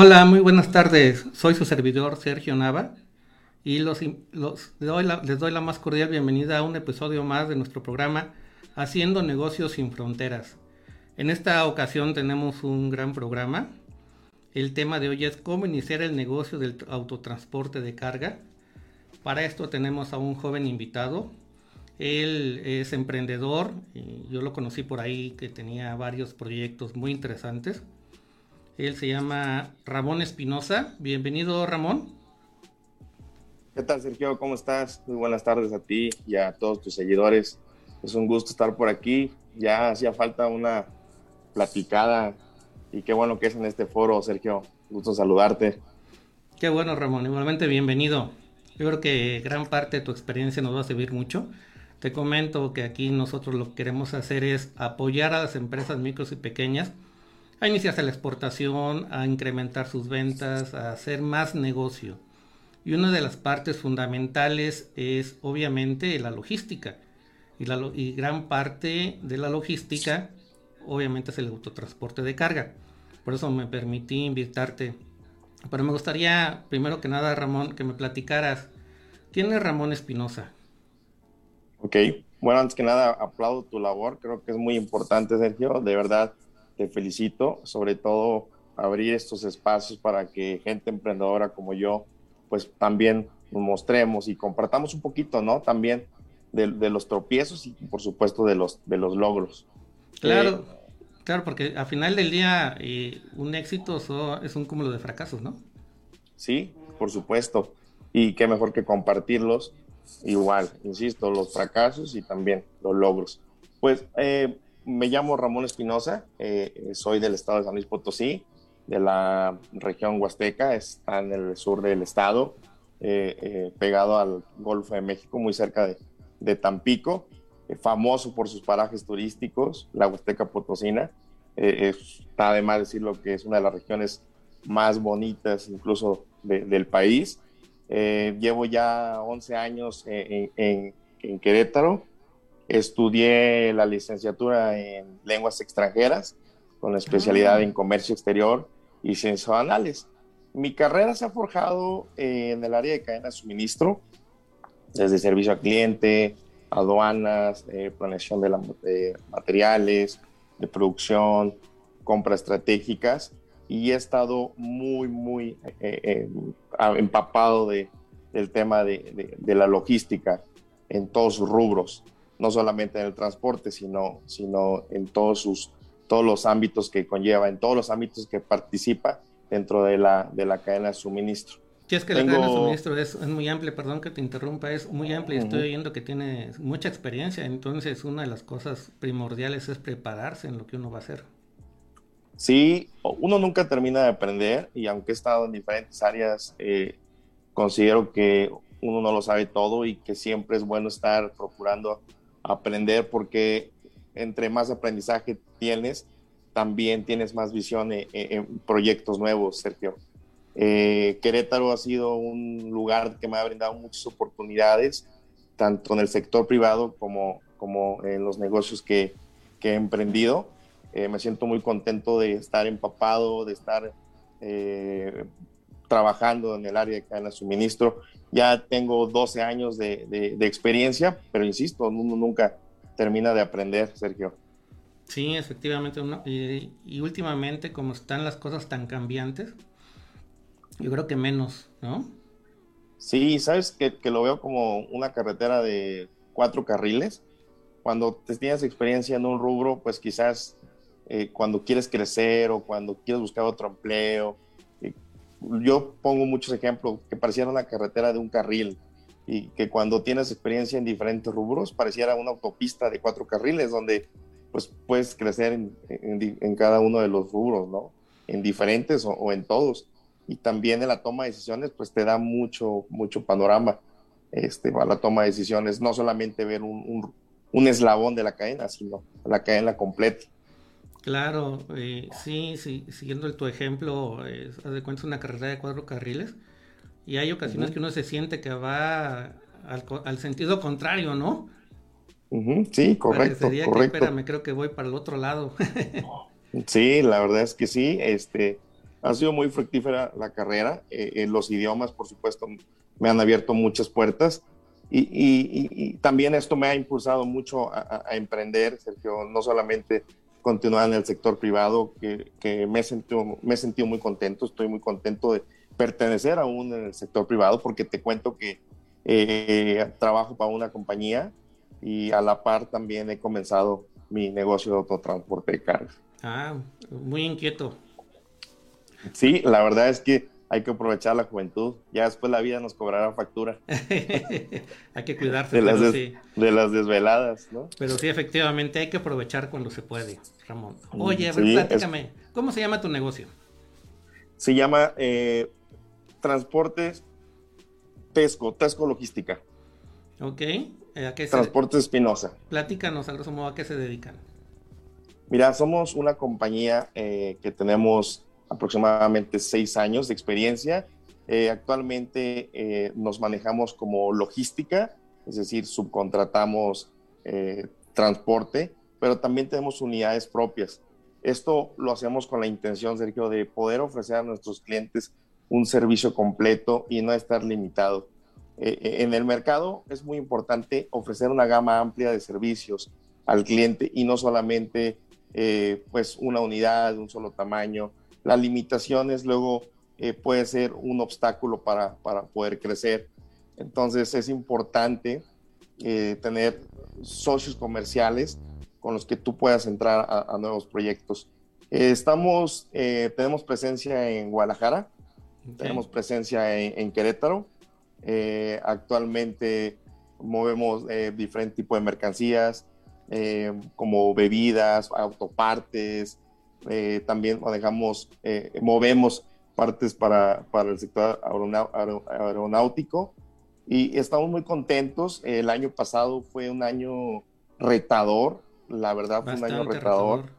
Hola, muy buenas tardes. Soy su servidor Sergio Nava y les doy la más cordial bienvenida a un episodio más de nuestro programa Haciendo negocios sin fronteras. En esta ocasión tenemos un gran programa. El tema de hoy es cómo iniciar el negocio del autotransporte de carga. Para esto tenemos a un joven invitado. Él es emprendedor. Yo lo conocí por ahí que tenía varios proyectos muy interesantes. Él se llama Ramón Espinosa. Bienvenido, Ramón. ¿Qué tal, Sergio? ¿Cómo estás? Muy buenas tardes a ti y a todos tus seguidores. Es un gusto estar por aquí. Ya hacía falta una platicada y qué bueno que es en este foro, Sergio. Gusto saludarte. Qué bueno, Ramón. Igualmente bienvenido. Yo creo que gran parte de tu experiencia nos va a servir mucho. Te comento que aquí nosotros lo que queremos hacer es apoyar a las empresas micros y pequeñas a iniciarse la exportación, a incrementar sus ventas, a hacer más negocio. Y una de las partes fundamentales es obviamente la logística. Y, la, y gran parte de la logística obviamente es el autotransporte de carga. Por eso me permití invitarte. Pero me gustaría, primero que nada, Ramón, que me platicaras, ¿quién es Ramón Espinosa? Ok, bueno, antes que nada, aplaudo tu labor, creo que es muy importante, Sergio, de verdad te felicito, sobre todo abrir estos espacios para que gente emprendedora como yo, pues también nos mostremos y compartamos un poquito, ¿no? También de, los tropiezos y por supuesto de los, de los logros. Claro, eh, claro, porque al final del día eh, un éxito es un cúmulo de fracasos, ¿no? Sí, por supuesto. Y qué mejor que compartirlos. Igual, insisto, los fracasos y también los logros. Pues eh, me llamo Ramón Espinosa, eh, soy del estado de San Luis Potosí, de la región Huasteca, está en el sur del estado, eh, eh, pegado al Golfo de México, muy cerca de, Tampico, famoso por sus parajes turísticos, la Huasteca Potosina. está además decirlo que es una de las regiones más bonitas incluso del país. llevo ya 11 años en Querétaro, Estudié la licenciatura en lenguas extranjeras con la especialidad ah. en comercio exterior y ciencias anales. Mi carrera se ha forjado en el área de cadena de suministro, desde servicio al cliente, aduanas, eh, planeación de, materiales, de producción, compras estratégicas y he estado muy, muy eh, eh, empapado de, del tema de, de, la logística en todos sus rubros no solamente en el transporte, sino, sino en todos, sus, todos los ámbitos que conlleva, en todos los ámbitos que participa dentro de la, de la cadena de suministro. Sí, es que la cadena de suministro es, muy amplia, perdón que te interrumpa, es muy amplia. Estoy oyendo que tiene mucha experiencia, entonces una de las cosas primordiales es prepararse en lo que uno va a hacer. Sí, uno nunca termina de aprender y aunque he estado en diferentes áreas, eh, considero que uno no lo sabe todo y que siempre es bueno estar procurando aprender porque entre más aprendizaje tienes, también tienes más visión en, proyectos nuevos, Sergio. Eh, Querétaro ha sido un lugar que me ha brindado muchas oportunidades, tanto en el sector privado como, como en los negocios que, que he emprendido. Eh, me siento muy contento de estar empapado, de estar eh, trabajando en el área de cadena de suministro. Ya tengo 12 años de, de, experiencia, pero insisto, uno nunca termina de aprender, Sergio. Sí, efectivamente. y, últimamente, como están las cosas tan cambiantes, yo creo que menos, ¿no? Sí, sabes que, que lo veo como una carretera de cuatro carriles. Cuando te tienes experiencia en un rubro, pues quizás eh, cuando quieres crecer o cuando quieres buscar otro empleo. Yo pongo muchos ejemplos que pareciera una carretera de un carril y que cuando tienes experiencia en diferentes rubros pareciera una autopista de cuatro carriles donde pues puedes crecer en, cada uno de los rubros, ¿no? En diferentes o, en todos. Y también en la toma de decisiones pues te da mucho, mucho panorama este, a la toma de decisiones, no solamente ver un, un, un eslabón de la cadena, sino la cadena completa. Claro, eh, sí, sí, siguiendo tu ejemplo, eh, haz de cuenta una carrera de cuatro carriles y hay ocasiones que uno se siente que va al, sentido contrario, ¿no? Sí, correcto, correcto. Que, espérame, creo que voy para el otro lado. sí, la verdad es que sí, este, ha sido muy fructífera la carrera, eh, en los idiomas, por supuesto, me han abierto muchas puertas. Y, también esto me ha impulsado mucho a, a, emprender, Sergio, no solamente continuar en el sector privado, que, me, he sentido, me he sentido muy contento, estoy muy contento de pertenecer aún en el sector privado, porque te cuento que eh, trabajo para una compañía y a la par también he comenzado mi negocio de autotransporte de carga. Ah, muy inquieto. Sí, la verdad es que hay que aprovechar la juventud. Ya después la vida nos cobrará factura. hay que cuidarse de las, de las desveladas, ¿no? Pero sí, efectivamente, hay que aprovechar cuando se puede, Ramón. Mm, Oye, a ver, platícame, ¿cómo se llama tu negocio? Se llama eh, Transportes Tesco, Tesco Logística. Ok. Eh, ¿A qué Transportes Espinosa. Platícanos, a grosso modo, ¿a qué se dedican? Mira, somos una compañía eh, que tenemos aproximadamente seis años de experiencia. Eh, actualmente eh, nos manejamos como logística, es decir, subcontratamos eh, transporte, pero también tenemos unidades propias. Esto lo hacemos con la intención, Sergio, de poder ofrecer a nuestros clientes un servicio completo y no estar limitado. en el mercado es muy importante ofrecer una gama amplia de servicios al cliente y no solamente pues una unidad de un solo tamaño, las limitaciones luego eh, puede ser un obstáculo para, para, poder crecer. Entonces es importante eh, tener socios comerciales con los que tú puedas entrar a, nuevos proyectos. Eh, estamos, tenemos presencia en Guadalajara, tenemos presencia en, Querétaro. actualmente movemos diferentes tipos de mercancías, como bebidas, autopartes, eh, también manejamos, eh, movemos partes para, para el sector aeronáutico y estamos muy contentos. El año pasado fue un año retador, la verdad fue un año retador.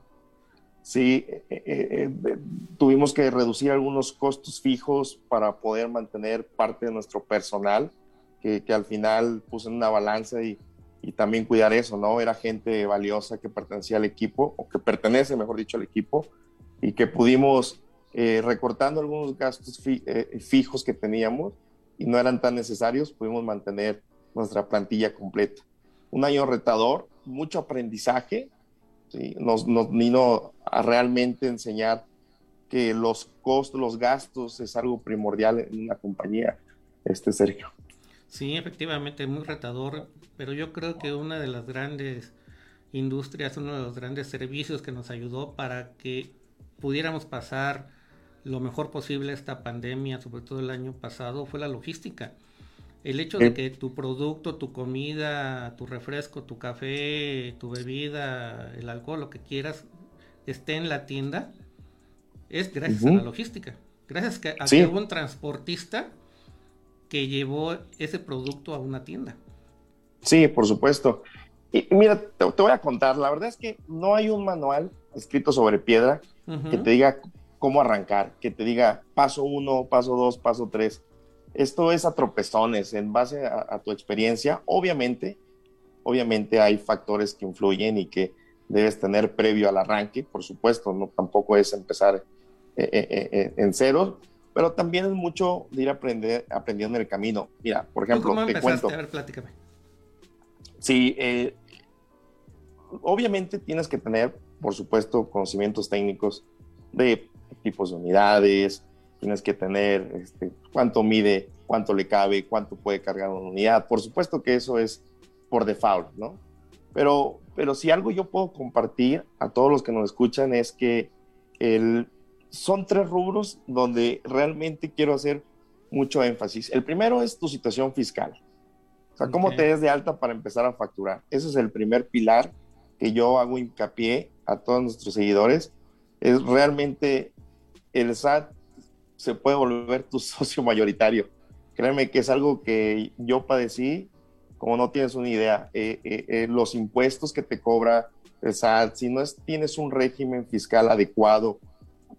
Sí, eh, tuvimos que reducir algunos costos fijos para poder mantener parte de nuestro personal, que, que al final puse en una balanza y, y también cuidar eso, ¿no? Era gente valiosa que pertenecía al equipo, o que pertenece, mejor dicho, al equipo, y que pudimos, eh, recortando algunos gastos eh, fijos que teníamos y no eran tan necesarios, pudimos mantener nuestra plantilla completa. Un año retador, mucho aprendizaje, ¿sí? nos, nos vino a realmente enseñar que los costos, los gastos es algo primordial en una compañía, este Sergio. Sí, efectivamente, muy retador, pero yo creo que una de las grandes industrias, uno de los grandes servicios que nos ayudó para que pudiéramos pasar lo mejor posible esta pandemia, sobre todo el año pasado, fue la logística. El hecho de que tu producto, tu comida, tu refresco, tu café, tu bebida, el alcohol, lo que quieras, esté en la tienda, es gracias a la logística. Gracias a que hubo un transportista que llevó ese producto a una tienda. Sí, por supuesto. Y mira, te, voy a contar, la verdad es que no hay un manual escrito sobre piedra que te diga cómo arrancar, que te diga paso uno, paso dos, paso tres. Esto es a tropezones en base a, tu experiencia. Obviamente, obviamente hay factores que influyen y que debes tener previo al arranque, por supuesto, no tampoco es empezar eh, eh, eh, en cero, pero también es mucho de ir aprender, aprendiendo en el camino. Mira, por ejemplo, ¿Cómo te cuento. A ver, platícame. Sí, obviamente tienes que tener, por supuesto, conocimientos técnicos de tipos de unidades, tienes que tener este, cuánto mide, cuánto le cabe, cuánto puede cargar una unidad. Por supuesto que eso es por default, ¿no? Pero, pero si algo yo puedo compartir a todos los que nos escuchan es que el, son tres rubros donde realmente quiero hacer mucho énfasis. El primero es tu situación fiscal. Sea, cómo te des de alta para empezar a facturar. Ese es el primer pilar que yo hago hincapié a todos nuestros seguidores. Es realmente el SAT se puede volver tu socio mayoritario. Créeme que es algo que yo padecí, como no tienes una idea. Eh, eh, eh, los impuestos que te cobra el SAT, si no es, tienes un régimen fiscal adecuado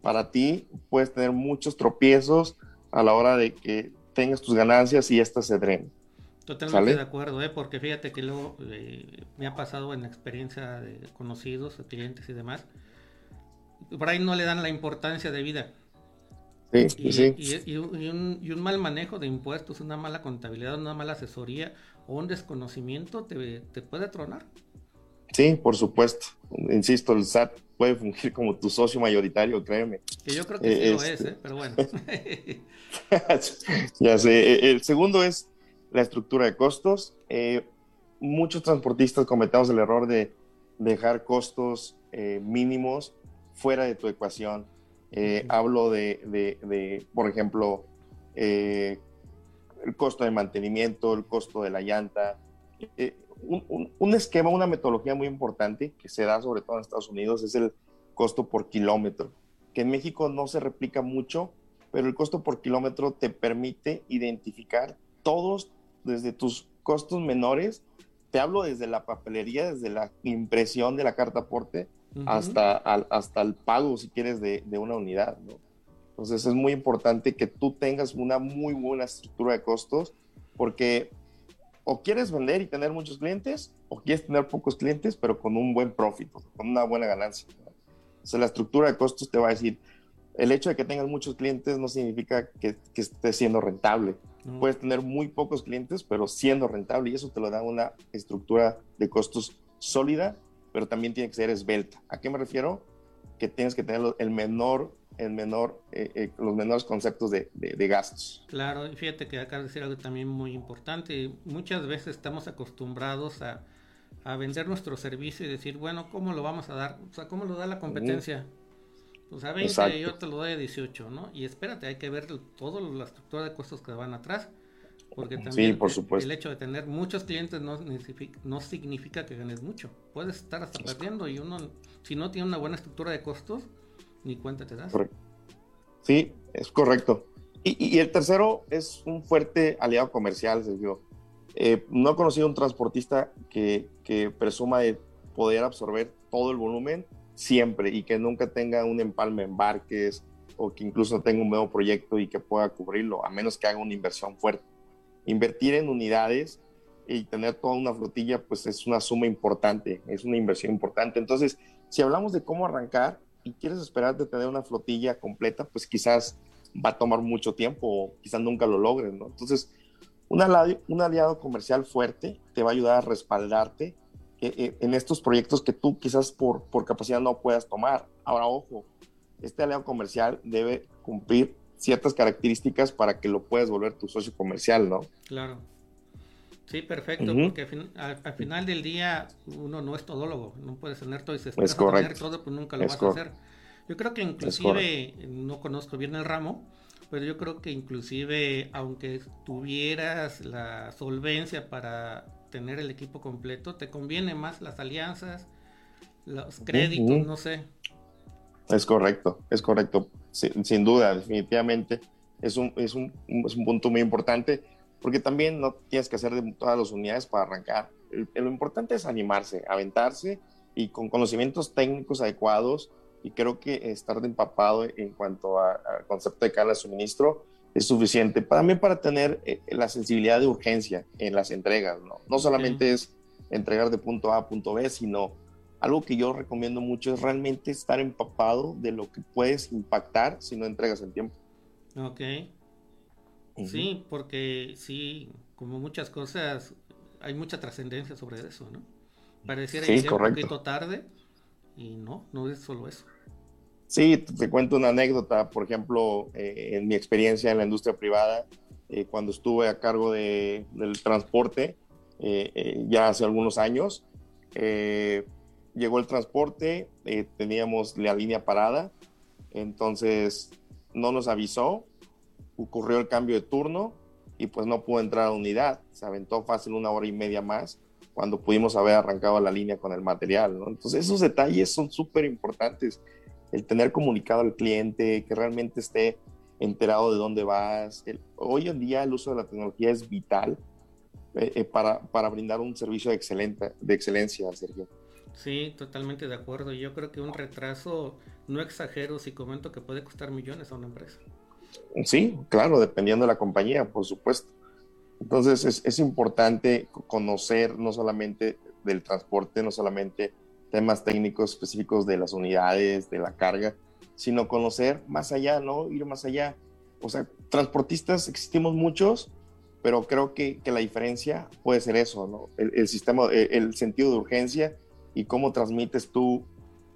para ti, puedes tener muchos tropiezos a la hora de que tengas tus ganancias y estas se drenen. Totalmente de acuerdo, ¿eh? porque fíjate que luego me ha pasado en la experiencia de conocidos, de clientes y demás, por ahí no le dan la importancia de vida. Sí, y, sí. Y, un, y, un, mal manejo de impuestos, una mala contabilidad, una mala asesoría o un desconocimiento te, te puede tronar. Sí, por supuesto. Insisto, el SAT puede fungir como tu socio mayoritario, créeme. Que yo creo que sí lo es, este ¿eh? pero bueno. ya sé. El segundo es la estructura de costos. Eh, muchos transportistas cometemos el error de dejar costos eh, mínimos fuera de tu ecuación. Eh, hablo de, por ejemplo, el costo de mantenimiento, el costo de la llanta. Un, un, esquema, una metodología muy importante que se da sobre todo en Estados Unidos es el costo por kilómetro, que en México no se replica mucho, pero el costo por kilómetro te permite identificar todos desde tus costos menores, te hablo desde la papelería, desde la impresión de la carta aporte, hasta, hasta el pago, si quieres, de, de, una unidad, ¿no? Entonces es muy importante que tú tengas una muy buena estructura de costos, porque o quieres vender y tener muchos clientes, o quieres tener pocos clientes, pero con un buen profit, con una buena ganancia. O sea, la estructura de costos te va a decir, el hecho de que tengas muchos clientes no significa que, que estés siendo rentable. Puedes tener muy pocos clientes, pero siendo rentable y eso te lo da una estructura de costos sólida, pero también tiene que ser esbelta. ¿A qué me refiero? Que tienes que tener el menor, el menor, eh, eh, los menores conceptos de, de, gastos. Claro, y fíjate que acá de decir algo también muy importante. Muchas veces estamos acostumbrados a, a vender nuestro servicio y decir, bueno, ¿cómo lo vamos a dar? O sea, ¿cómo lo da la competencia? Pues a 20 yo te lo doy a 18, ¿no? Y espérate, hay que ver toda la estructura de costos que van atrás. Porque también por supuesto. el, hecho de tener muchos clientes no, no significa que ganes mucho. Puedes estar hasta perdiendo y uno, si no tiene una buena estructura de costos, ni cuenta te das. Sí, es correcto. Y, el tercero es un fuerte aliado comercial, Sergio. Eh, no he conocido un transportista que, que presuma de poder absorber todo el volumen siempre y que nunca tenga un empalme en barques o que incluso tenga un nuevo proyecto y que pueda cubrirlo, a menos que haga una inversión fuerte. Invertir en unidades y tener toda una flotilla, pues es una suma importante, es una inversión importante. Entonces, si hablamos de cómo arrancar y quieres esperar de tener una flotilla completa, pues quizás va a tomar mucho tiempo o quizás nunca lo logres, ¿no? Entonces, un aliado, un aliado comercial fuerte te va a ayudar a respaldarte en estos proyectos que tú quizás por, por capacidad no puedas tomar. Ahora, ojo, este aliado comercial debe cumplir ciertas características para que lo puedas volver tu socio comercial, ¿no? Claro. Sí, perfecto, porque al, final del día uno no es todólogo, no puedes tener todo y se es tener todo, pues nunca lo vas a hacer. Yo creo que inclusive, no conozco bien el ramo, pero yo creo que inclusive aunque tuvieras la solvencia para tener el equipo completo, te conviene más las alianzas, los créditos, no sé. Es correcto, es correcto, sin, duda, definitivamente. Es un, es, un, es un, punto muy importante porque también no tienes que hacer de todas las unidades para arrancar. lo importante es animarse, aventarse y con conocimientos técnicos adecuados y creo que estar empapado en cuanto al concepto de cada suministro es suficiente también para tener eh, la sensibilidad de urgencia en las entregas, ¿no? No solamente es entregar de punto A a punto B, sino algo que yo recomiendo mucho es realmente estar empapado de lo que puedes impactar si no entregas en tiempo. Ok. Sí, porque sí, como muchas cosas, hay mucha trascendencia sobre eso, ¿no? Pareciera sí, un poquito tarde y no, no es solo eso. Sí, te cuento una anécdota, por ejemplo, eh, en mi experiencia en la industria privada, eh, cuando estuve a cargo de, del transporte, eh, ya hace algunos años, llegó el transporte, teníamos la línea parada, entonces no nos avisó, ocurrió el cambio de turno y pues no pudo entrar a unidad, se aventó fácil una hora y media más cuando pudimos haber arrancado la línea con el material. Entonces esos detalles son súper importantes, el tener comunicado al cliente, que realmente esté enterado de dónde vas. hoy en día el uso de la tecnología es vital eh, eh, para, para, brindar un servicio de, excelente, de excelencia, Sergio. Sí, totalmente de acuerdo. Yo creo que un retraso, no exagero si comento que puede costar millones a una empresa. Sí, claro, dependiendo de la compañía, por supuesto. Entonces es, es importante conocer no solamente del transporte, no solamente temas técnicos específicos de las unidades, de la carga, sino conocer más allá, ¿no? Ir más allá. O sea, transportistas existimos muchos, pero creo que, que la diferencia puede ser eso, ¿no? El, sistema, el, sentido de urgencia y cómo transmites tú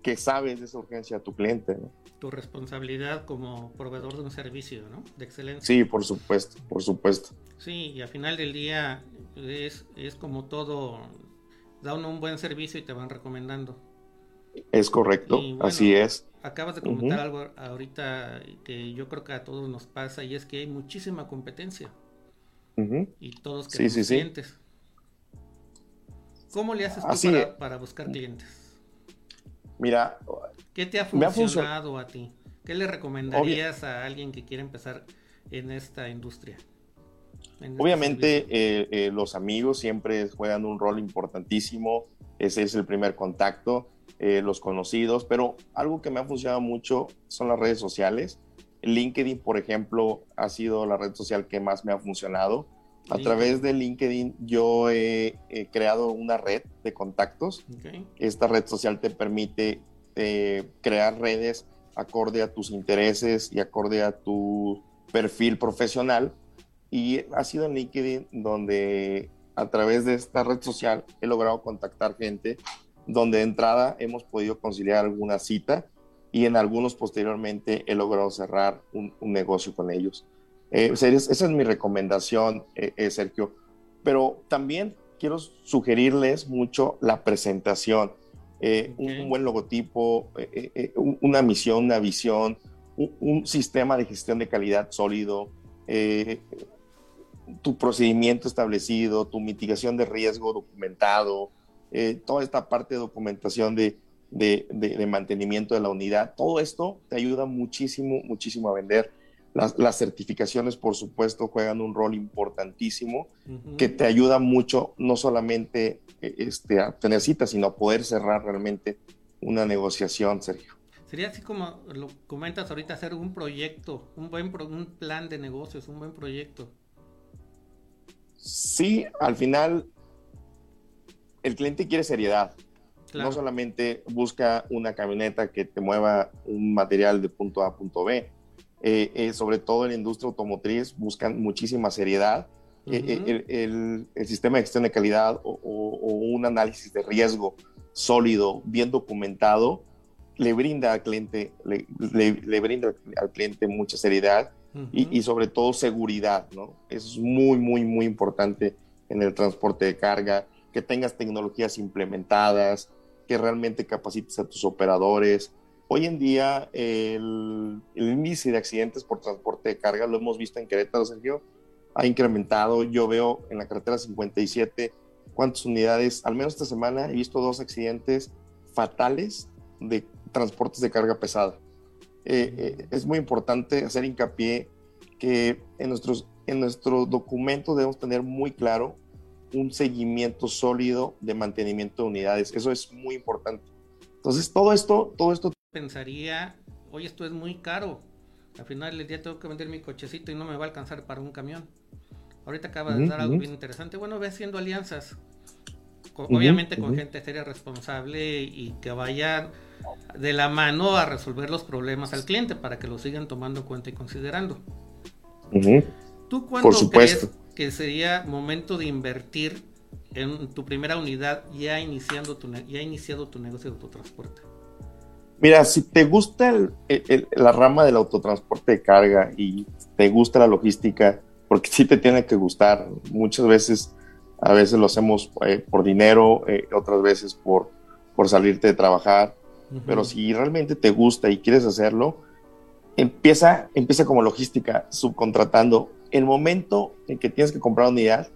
que sabes de esa urgencia a tu cliente, ¿no? Tu responsabilidad como proveedor de un servicio, ¿no? De excelencia. Sí, por supuesto, por supuesto. Sí, y al final del día es, es como todo, da uno un buen servicio y te van recomendando. Es correcto, así es. Acabas de comentar algo ahorita que yo creo que a todos nos pasa y es que hay muchísima competencia. Y todos queremos clientes. ¿Cómo le haces tú para, buscar clientes? Mira, ¿qué te ha funcionado a ti? ¿Qué le recomendarías a alguien que quiere empezar en esta industria? Obviamente eh, eh, los amigos siempre juegan un rol importantísimo, ese es el primer contacto, eh, los conocidos, pero algo que me ha funcionado mucho son las redes sociales. LinkedIn, por ejemplo, ha sido la red social que más me ha funcionado. A través de LinkedIn yo he, creado una red de contactos. Esta red social te permite crear redes acorde a tus intereses y acorde a tu perfil profesional y ha sido en LinkedIn donde a través de esta red social he logrado contactar gente donde de entrada hemos podido conciliar alguna cita y en algunos posteriormente he logrado cerrar un, negocio con ellos. Eh, esa es mi recomendación, eh, eh, Sergio. Pero también quiero sugerirles mucho la presentación. un, buen logotipo, una misión, una visión, un, un, sistema de gestión de calidad sólido, tu procedimiento establecido, tu mitigación de riesgo documentado, eh, toda esta parte de documentación de, de, mantenimiento de la unidad, todo esto te ayuda muchísimo, muchísimo a vender. Las, las certificaciones, por supuesto, juegan un rol importantísimo que te ayuda mucho, no solamente eh, este, a tener citas, sino a poder cerrar realmente una negociación, Sergio. Sería así como lo comentas ahorita, hacer un proyecto, un buen un plan de negocios, un buen proyecto. Sí, al final el cliente quiere seriedad. No solamente busca una camioneta que te mueva un material de punto A a punto B. Eh, eh, sobre todo en la industria automotriz buscan muchísima seriedad. Eh, el, sistema de gestión de calidad o, un análisis de riesgo sólido, bien documentado, le brinda al cliente, le brinda al cliente mucha seriedad y, sobre todo seguridad, ¿no? es muy, muy, muy importante en el transporte de carga, que tengas tecnologías implementadas, que realmente capacites a tus operadores. Hoy en día el, índice de accidentes por transporte de carga, lo hemos visto en Querétaro, Sergio, ha incrementado. Yo veo en la carretera 57 cuántas unidades, al menos esta semana he visto dos accidentes fatales de transportes de carga pesada. Eh, eh, es muy importante hacer hincapié que en, nuestros, en nuestro documento debemos tener muy claro un seguimiento sólido de mantenimiento de unidades. Eso es muy importante. Entonces, todo esto, todo esto pensaría, oye, esto es muy caro. Al final del día tengo que vender mi cochecito y no me va a alcanzar para un camión. Ahorita acaba de dar algo bien interesante. Bueno, ve haciendo alianzas. obviamente con gente seria responsable y que vaya de la mano a resolver los problemas al cliente para que lo sigan tomando en cuenta y considerando. ¿Tú cuándo crees que sería momento de invertir en tu primera unidad ya, iniciando tu, ya iniciado tu negocio de autotransporte? Mira, si te gusta la rama del autotransporte de carga y te gusta la logística, porque sí te tiene que gustar, muchas veces, a veces lo hacemos eh, por dinero, eh, otras veces por, por salirte de trabajar, pero si realmente te gusta y quieres hacerlo, empieza, empieza como logística, subcontratando. El momento en que tienes que comprar unidad,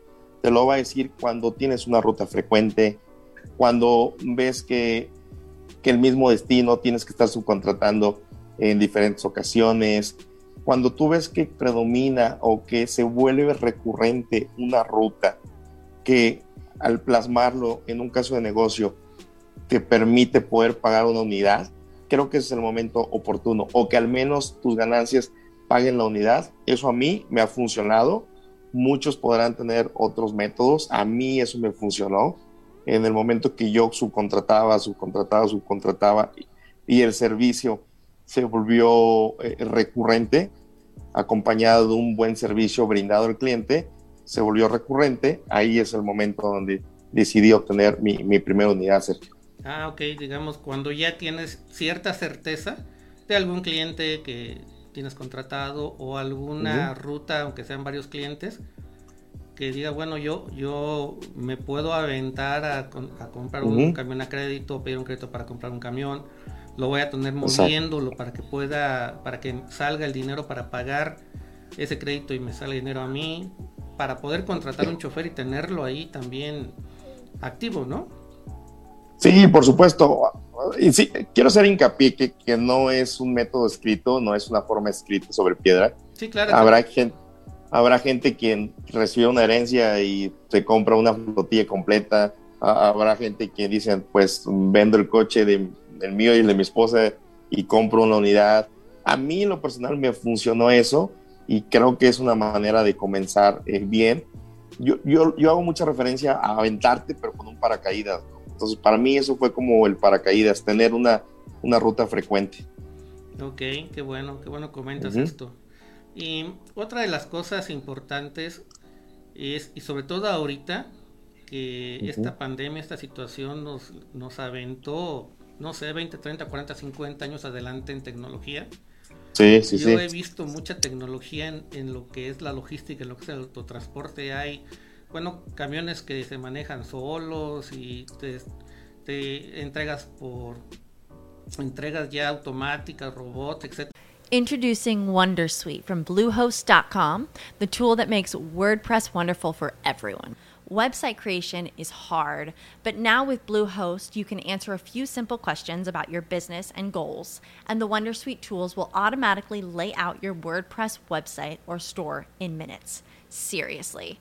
te lo va a decir cuando tienes una ruta frecuente, cuando ves que, que el mismo destino tienes que estar subcontratando en diferentes ocasiones, cuando tú ves que predomina o que se vuelve recurrente una ruta que al plasmarlo en un caso de negocio te permite poder pagar una unidad, creo que es el momento oportuno o que al menos tus ganancias paguen la unidad. Eso a mí me ha funcionado. Muchos podrán tener otros métodos. A mí eso me funcionó. En el momento que yo subcontrataba, subcontrataba, subcontrataba y el servicio se volvió eh, recurrente, acompañado de un buen servicio brindado al cliente, se volvió recurrente. Ahí es el momento donde decidí obtener mi, mi primera unidad, Sergio. Ah, ok, digamos, cuando ya tienes cierta certeza de algún cliente que tienes contratado o alguna ruta, aunque sean varios clientes, que diga, bueno, yo, yo me puedo aventar a, comprar un camión a crédito, pedir un crédito para comprar un camión, lo voy a tener moviéndolo para que pueda, para que salga el dinero para pagar ese crédito y me salga dinero a mí, para poder contratar un chofer y tenerlo ahí también activo, ¿no? Sí, por supuesto. Y sí, quiero hacer hincapié que, que, no es un método escrito, no es una forma escrita sobre piedra. Sí, claro. Habrá gente, habrá gente quien recibe una herencia y se compra una flotilla completa. Habrá gente que dice, pues vendo el coche de, del mío y el de mi esposa y compro una unidad. A mí en lo personal me funcionó eso y creo que es una manera de comenzar eh, bien. Yo, yo, yo hago mucha referencia a aventarte, pero con un paracaídas. ¿no? Entonces, para mí eso fue como el paracaídas, tener una, una ruta frecuente. Ok, qué bueno, qué bueno comentas esto. Y otra de las cosas importantes es, y sobre todo ahorita, que esta pandemia, esta situación nos, nos aventó, no sé, 20, 30, 40, 50 años adelante en tecnología. Sí, sí, Yo he visto mucha tecnología en, en, lo que es la logística, en lo que es el autotransporte. Hay bueno, camiones que se manejan solos y te, te entregas por entregas ya automáticas, robots, etc. Introducing Wondersuite from Bluehost.com, the tool that makes WordPress wonderful for everyone. Website creation is hard, but now with Bluehost, you can answer a few simple questions about your business and goals, and the Wondersuite tools will automatically lay out your WordPress website or store in minutes. Seriously.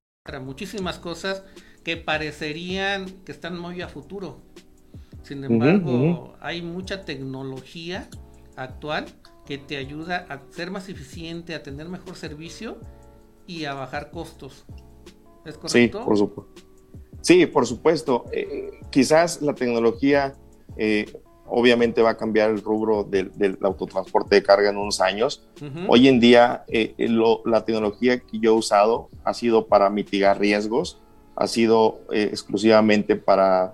Muchísimas cosas que parecerían que están muy a futuro. Sin embargo, uh -huh, uh -huh. hay mucha tecnología actual que te ayuda a ser más eficiente, a tener mejor servicio y a bajar costos. ¿Es correcto? Sí, por supuesto. Sí, por supuesto. Eh, quizás la tecnología eh, obviamente va a cambiar el rubro del, del, autotransporte de carga en unos años. Uh -huh. Hoy en día, eh, lo, la tecnología que yo he usado ha sido para mitigar riesgos, ha sido eh, exclusivamente para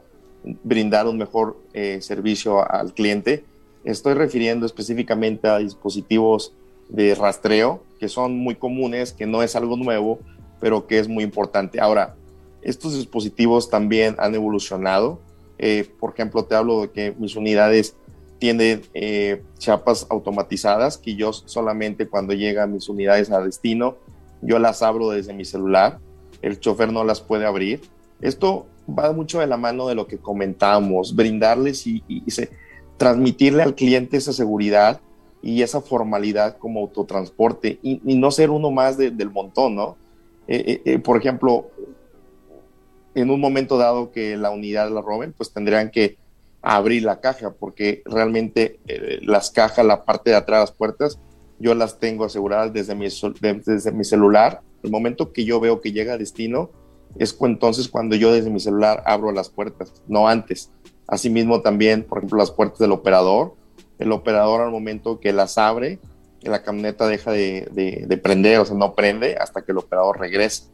brindar un mejor eh, servicio al cliente. Estoy refiriendo específicamente a dispositivos de rastreo, que son muy comunes, que no es algo nuevo, pero que es muy importante. Ahora, estos dispositivos también han evolucionado eh, por ejemplo, te hablo de que mis unidades tienen eh, chapas automatizadas que yo solamente cuando llegan mis unidades a destino, yo las abro desde mi celular, el chofer no las puede abrir. Esto va mucho de la mano de lo que comentamos, brindarles y, transmitirle al cliente esa seguridad y esa formalidad como autotransporte y, y no ser uno más de, del montón, ¿no? Eh, por ejemplo, en un momento dado que la unidad la roben, pues tendrían que abrir la caja, porque realmente eh, las cajas, la parte de atrás, las puertas, yo las tengo aseguradas desde mi, desde mi celular. El momento que yo veo que llega a destino, es entonces cuando yo desde mi celular abro las puertas, no antes. Asimismo también, por ejemplo, las puertas del operador. El operador al momento que las abre, la camioneta deja de, de, de prender, o sea, no prende hasta que el operador regrese.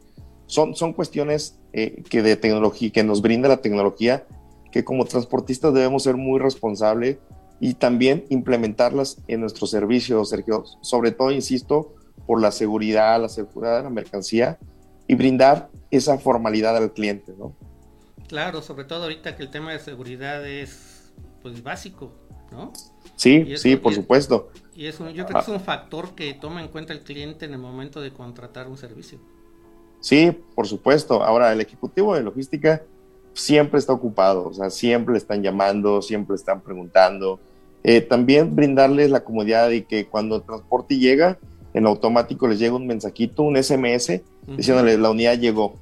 Son, son cuestiones eh, que de tecnología, que nos brinda la tecnología, que como transportistas debemos ser muy responsables y también implementarlas en nuestro servicio, Sergio. Sobre todo, insisto, por la seguridad, la seguridad de la mercancía y brindar esa formalidad al cliente, ¿no? Claro, sobre todo ahorita que el tema de seguridad es pues básico, ¿no? Sí, eso, sí, por y supuesto. Y eso yo creo que es un factor que toma en cuenta el cliente en el momento de contratar un servicio. Sí, por supuesto. Ahora, el ejecutivo de logística siempre está ocupado, o sea, siempre le están llamando, siempre están preguntando. Eh, también brindarles la comodidad de que cuando el transporte llega, en automático les llega un mensajito, un SMS, uh -huh. diciéndole la unidad llegó,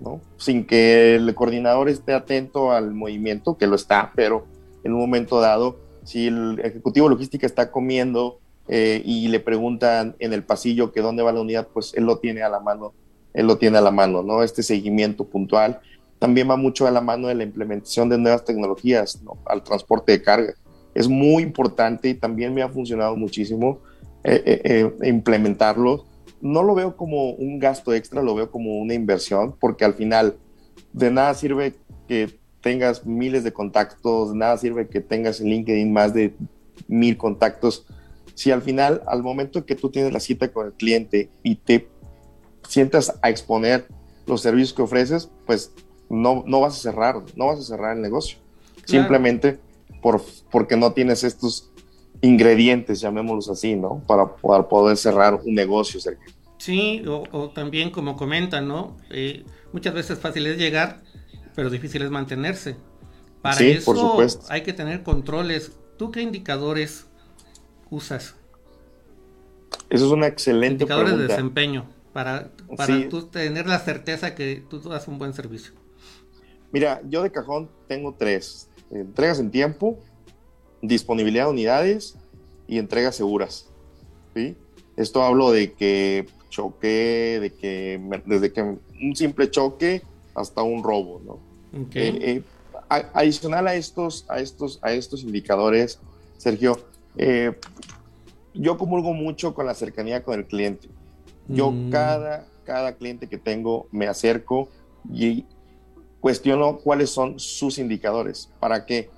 ¿no? Sin que el coordinador esté atento al movimiento, que lo está, pero en un momento dado, si el ejecutivo de logística está comiendo eh, y le preguntan en el pasillo que dónde va la unidad, pues él lo tiene a la mano él lo tiene a la mano, ¿no? Este seguimiento puntual también va mucho a la mano de la implementación de nuevas tecnologías ¿no? al transporte de carga. Es muy importante y también me ha funcionado muchísimo eh, eh, eh, implementarlo. No lo veo como un gasto extra, lo veo como una inversión, porque al final de nada sirve que tengas miles de contactos, de nada sirve que tengas en LinkedIn más de mil contactos. Si al final, al momento que tú tienes la cita con el cliente y te sientas a exponer los servicios que ofreces, pues no, no vas a cerrar, no vas a cerrar el negocio. Claro. Simplemente por, porque no tienes estos ingredientes, llamémoslos así, ¿no? Para, para poder cerrar un negocio, Sergio. Sí, o, o también como comentan, ¿no? Eh, muchas veces fácil es llegar, pero difícil es mantenerse. Para sí, eso por supuesto. hay que tener controles. ¿Tú qué indicadores usas? Eso es una excelente indicadores pregunta. de desempeño para, para sí. tú tener la certeza que tú das un buen servicio? Mira, yo de cajón tengo tres. Entregas en tiempo, disponibilidad de unidades y entregas seguras. ¿sí? Esto hablo de que choque, de que desde que un simple choque hasta un robo. ¿no? Okay. Eh, eh, adicional a estos, a, estos, a estos indicadores, Sergio, eh, yo comulgo mucho con la cercanía con el cliente. Yo mm. cada, cada cliente que tengo me acerco y cuestiono cuáles son sus indicadores. ¿Para qué?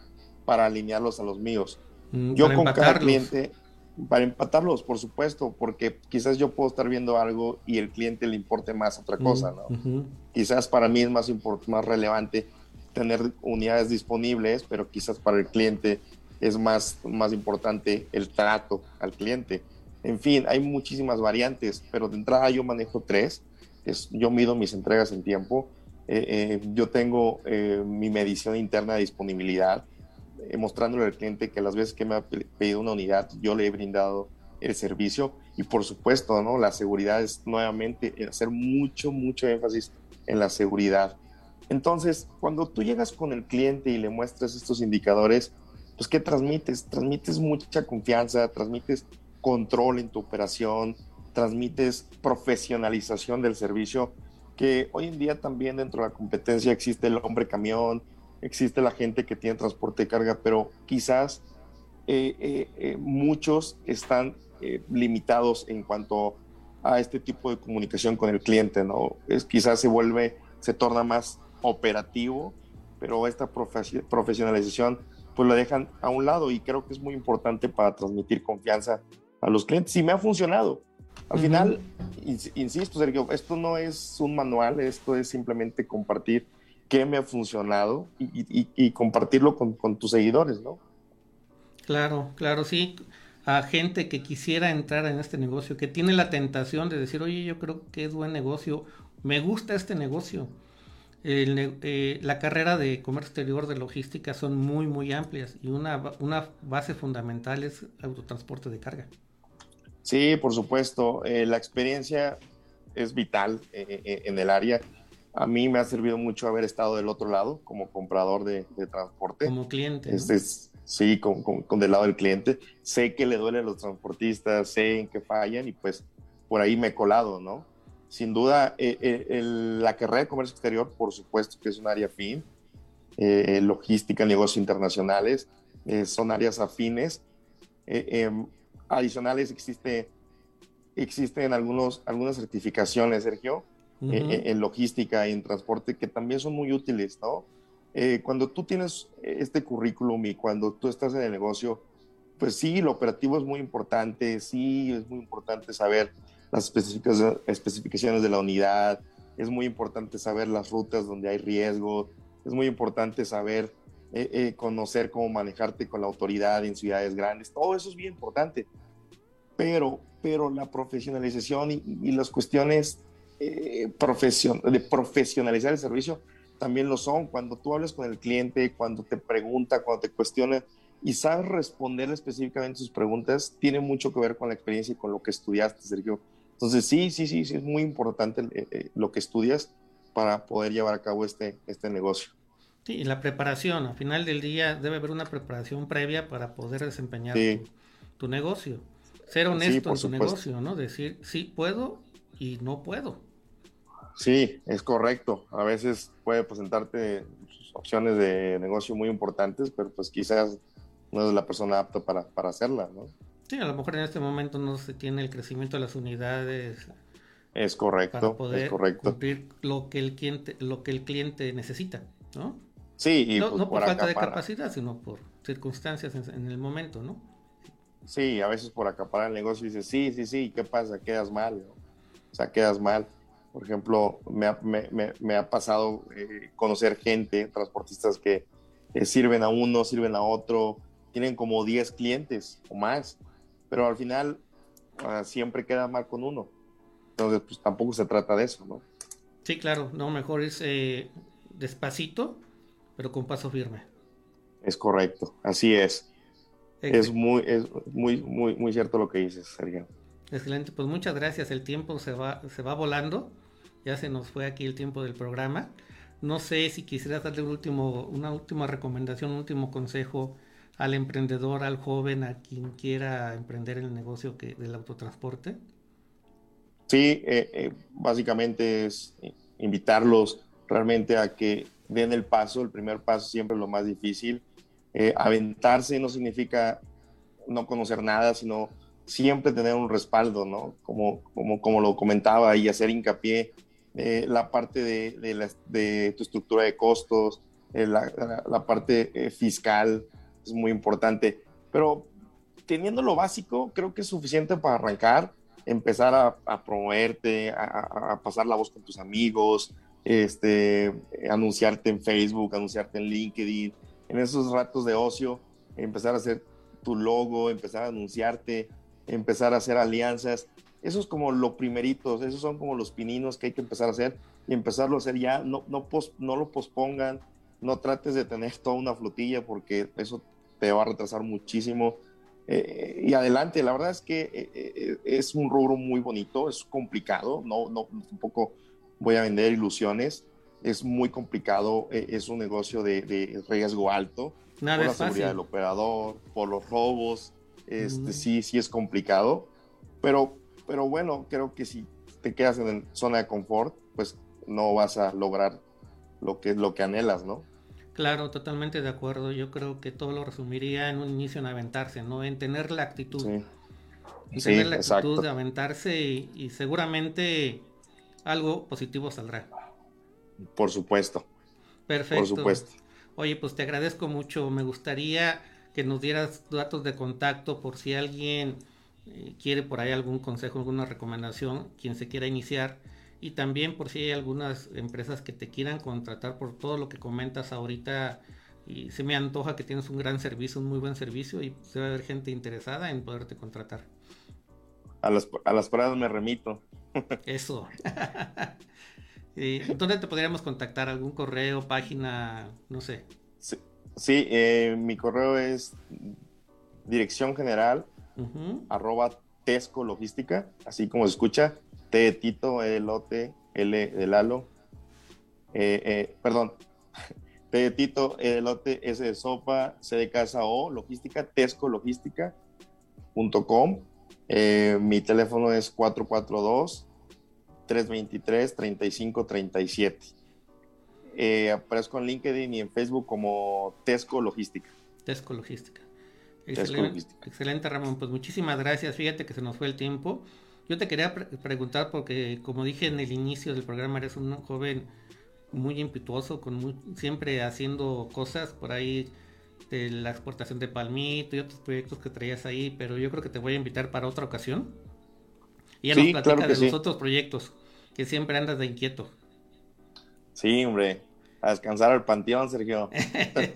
Para alinearlos a los míos. Mm, Yo con cada cliente, para empatarlos, por supuesto, porque quizás yo puedo estar viendo algo y el cliente le importe más otra cosa, ¿no? Quizás para mí es más, más relevante tener unidades disponibles, pero quizás para el cliente es más, más importante el trato al cliente. En fin, hay muchísimas variantes, pero de entrada yo manejo tres. Es, yo mido mis entregas en tiempo. Eh, eh, yo tengo eh, mi medición interna de disponibilidad eh, mostrándole al cliente que las veces que me ha pedido una unidad, yo le he brindado el servicio y por supuesto, ¿no? La seguridad es nuevamente hacer mucho, mucho énfasis en la seguridad. Entonces, cuando tú llegas con el cliente y le muestras estos indicadores, pues ¿qué transmites? Transmites mucha confianza, transmites control en tu operación, transmites profesionalización del servicio, que hoy en día también dentro de la competencia existe el hombre camión, existe la gente que tiene transporte de carga, pero quizás eh, eh, eh, muchos están limitados en cuanto a este tipo de comunicación con el cliente, ¿no? Es, quizás se vuelve, se torna más operativo, pero esta profesionalización pues lo dejan a un lado y creo que es muy importante para transmitir confianza a los clientes y me ha funcionado. Al final, insisto, Sergio, esto no es un manual, esto es simplemente compartir qué me ha funcionado y, compartirlo con, tus seguidores, ¿no? Claro, claro, sí. A gente que quisiera entrar en este negocio, que tiene la tentación de decir, oye, yo creo que es buen negocio, me gusta este negocio. Eh, la carrera de comercio exterior de logística son muy, muy amplias y una, una base fundamental es autotransporte de carga. Sí, por supuesto. Eh, la experiencia es vital eh, en el área a mí me ha servido mucho haber estado del otro lado como comprador de, transporte. Como cliente. Este es, sí, con, con, del lado del cliente. Sé que le duele a los transportistas, sé en qué fallan y pues por ahí me he colado, ¿no? Sin duda, eh, eh, la carrera de comercio exterior, por supuesto que es un área afín. Eh, logística, negocios internacionales, son áreas afines. Em, adicionales, existe, existen algunos, algunas certificaciones, Sergio, eh, eh, en logística y en transporte que también son muy útiles, ¿no? Eh, cuando tú tienes este currículum y cuando tú estás en el negocio, pues sí, lo operativo es muy importante, sí, es muy importante saber las especificaciones de la unidad, es muy importante saber las rutas donde hay riesgo, es muy importante saber conocer cómo manejarte con la autoridad en ciudades grandes, todo eso es bien importante, pero, pero la profesionalización y, y las cuestiones eh, de profesionalizar el servicio también lo son. Cuando tú hablas con el cliente, cuando te pregunta, cuando te cuestiona y sabes responder específicamente sus preguntas, tiene mucho que ver con la experiencia y con lo que estudiaste, Sergio. Entonces, sí, sí, sí, sí es muy importante eh, eh, lo que estudias para poder llevar a cabo este, este negocio. Sí, y la preparación, al final del día debe haber una preparación previa para poder desempeñar tu, negocio. Ser honesto en tu negocio, ¿no? Decir, sí puedo y no puedo. Sí, es correcto. A veces puede presentarte opciones de negocio muy importantes, pero pues quizás no es la persona apta para, para hacerla, ¿no? Sí, a lo mejor en este momento no se tiene el crecimiento de las unidades. Es correcto, para poder es correcto. cumplir lo que el cliente, lo que el cliente necesita, ¿no? Sí, y no, pues por, falta de capacidad, sino por circunstancias en, el momento, ¿no? Sí, a veces por acaparar el negocio dices, sí, sí, sí, ¿qué pasa? Quedas mal, O sea, quedas mal. Por ejemplo, me ha, me, me, ha pasado eh, conocer gente, transportistas que sirven a uno, sirven a otro, tienen como 10 clientes o más, pero al final ah, siempre queda mal con uno. Entonces, pues tampoco se trata de eso, ¿no? Sí, claro, no, mejor es eh, despacito, pero con paso firme. Es correcto, así es. Es muy, es muy, muy, muy cierto lo que dices, Sergio. Excelente, pues muchas gracias. El tiempo se va, se va volando. Ya se nos fue aquí el tiempo del programa. No sé si quisieras darle un último, una última recomendación, un último consejo al emprendedor, al joven, a quien quiera emprender el negocio que, del autotransporte. Sí, eh, eh, básicamente es invitarlos realmente a que den el paso. El primer paso siempre es lo más difícil. Eh, aventarse no significa no conocer nada, sino siempre tener un respaldo, ¿no? Como, como, como lo comentaba y hacer hincapié, eh, la parte de, de, tu estructura de costos, eh, la, parte eh, fiscal es muy importante, pero teniendo lo básico, creo que es suficiente para arrancar, empezar a, a promoverte, a, a, pasar la voz con tus amigos, este, anunciarte en Facebook, anunciarte en LinkedIn, en esos ratos de ocio, empezar a hacer tu logo, empezar a anunciarte, empezar a hacer alianzas. Eso es como lo primerito, esos son como los pininos que hay que empezar a hacer y empezarlo a hacer ya, no, no, no lo pospongan, no trates de tener toda una flotilla porque eso te va a retrasar muchísimo. Eh, y adelante, la verdad es que eh, eh, es un rubro muy bonito, es complicado, no, no, tampoco voy a vender ilusiones, es muy complicado, es un negocio de, riesgo alto, Nada por la seguridad del operador, por los robos, este, sí, sí es complicado, pero, pero bueno, creo que si te quedas en zona de confort, pues no vas a lograr lo que, lo que anhelas, ¿no? Claro, totalmente de acuerdo. Yo creo que todo lo resumiría en un inicio en aventarse, ¿no? En tener la actitud. Sí. En tener la actitud de aventarse y, seguramente algo positivo saldrá. Por supuesto. Perfecto. Por supuesto. Oye, pues te agradezco mucho. Me gustaría que nos dieras datos de contacto por si alguien eh, quiere por ahí algún consejo, alguna recomendación, quien se quiera iniciar y también por si hay algunas empresas que te quieran contratar por todo lo que comentas ahorita y se me antoja que tienes un gran servicio, un muy buen servicio y se va a haber gente interesada en poderte contratar. A las, a las paradas me remito. Eso. ¿Dónde te podríamos contactar? ¿Algún correo, página? No sé. Sí, eh, mi correo es dirección general arroba Tesco Logística, así como se escucha, T de Tito, E de Lote, L de Lalo, eh, eh, perdón, T de Tito, E de Lote, S de Sopa, C de Casa O, Logística, tescologística.com. Eh, mi teléfono es 442-323-3537. Eh, aparezco en LinkedIn y en Facebook como Tesco Logística. Tesco Logística. Excelente, excelente, Ramón. Pues muchísimas gracias. Fíjate que se nos fue el tiempo. Yo te quería preguntar porque, como dije en el inicio del programa, eres un joven muy impetuoso, con siempre haciendo cosas por ahí de la exportación de palmito y otros proyectos que traías ahí, pero yo creo que te voy a invitar para otra ocasión. Y ya nos platica de los otros proyectos, que siempre andas de inquieto. Sí, hombre, a descansar al panteón, Sergio.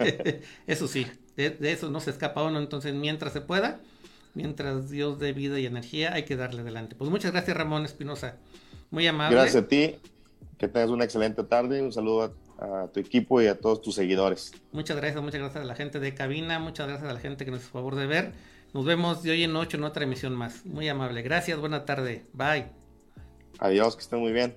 eso sí, de, eso no se escapa uno, entonces mientras se pueda, mientras Dios dé vida y energía, hay que darle adelante. Pues muchas gracias, Ramón Espinosa. Muy amable. Gracias a ti. Que tengas una excelente tarde. Un saludo a, tu equipo y a todos tus seguidores. Muchas gracias, muchas gracias a la gente de cabina, muchas gracias a la gente que nos hizo favor de ver. Nos vemos de hoy en ocho en otra emisión más. Muy amable. Gracias, buena tarde. Bye. Adiós, que estén muy bien.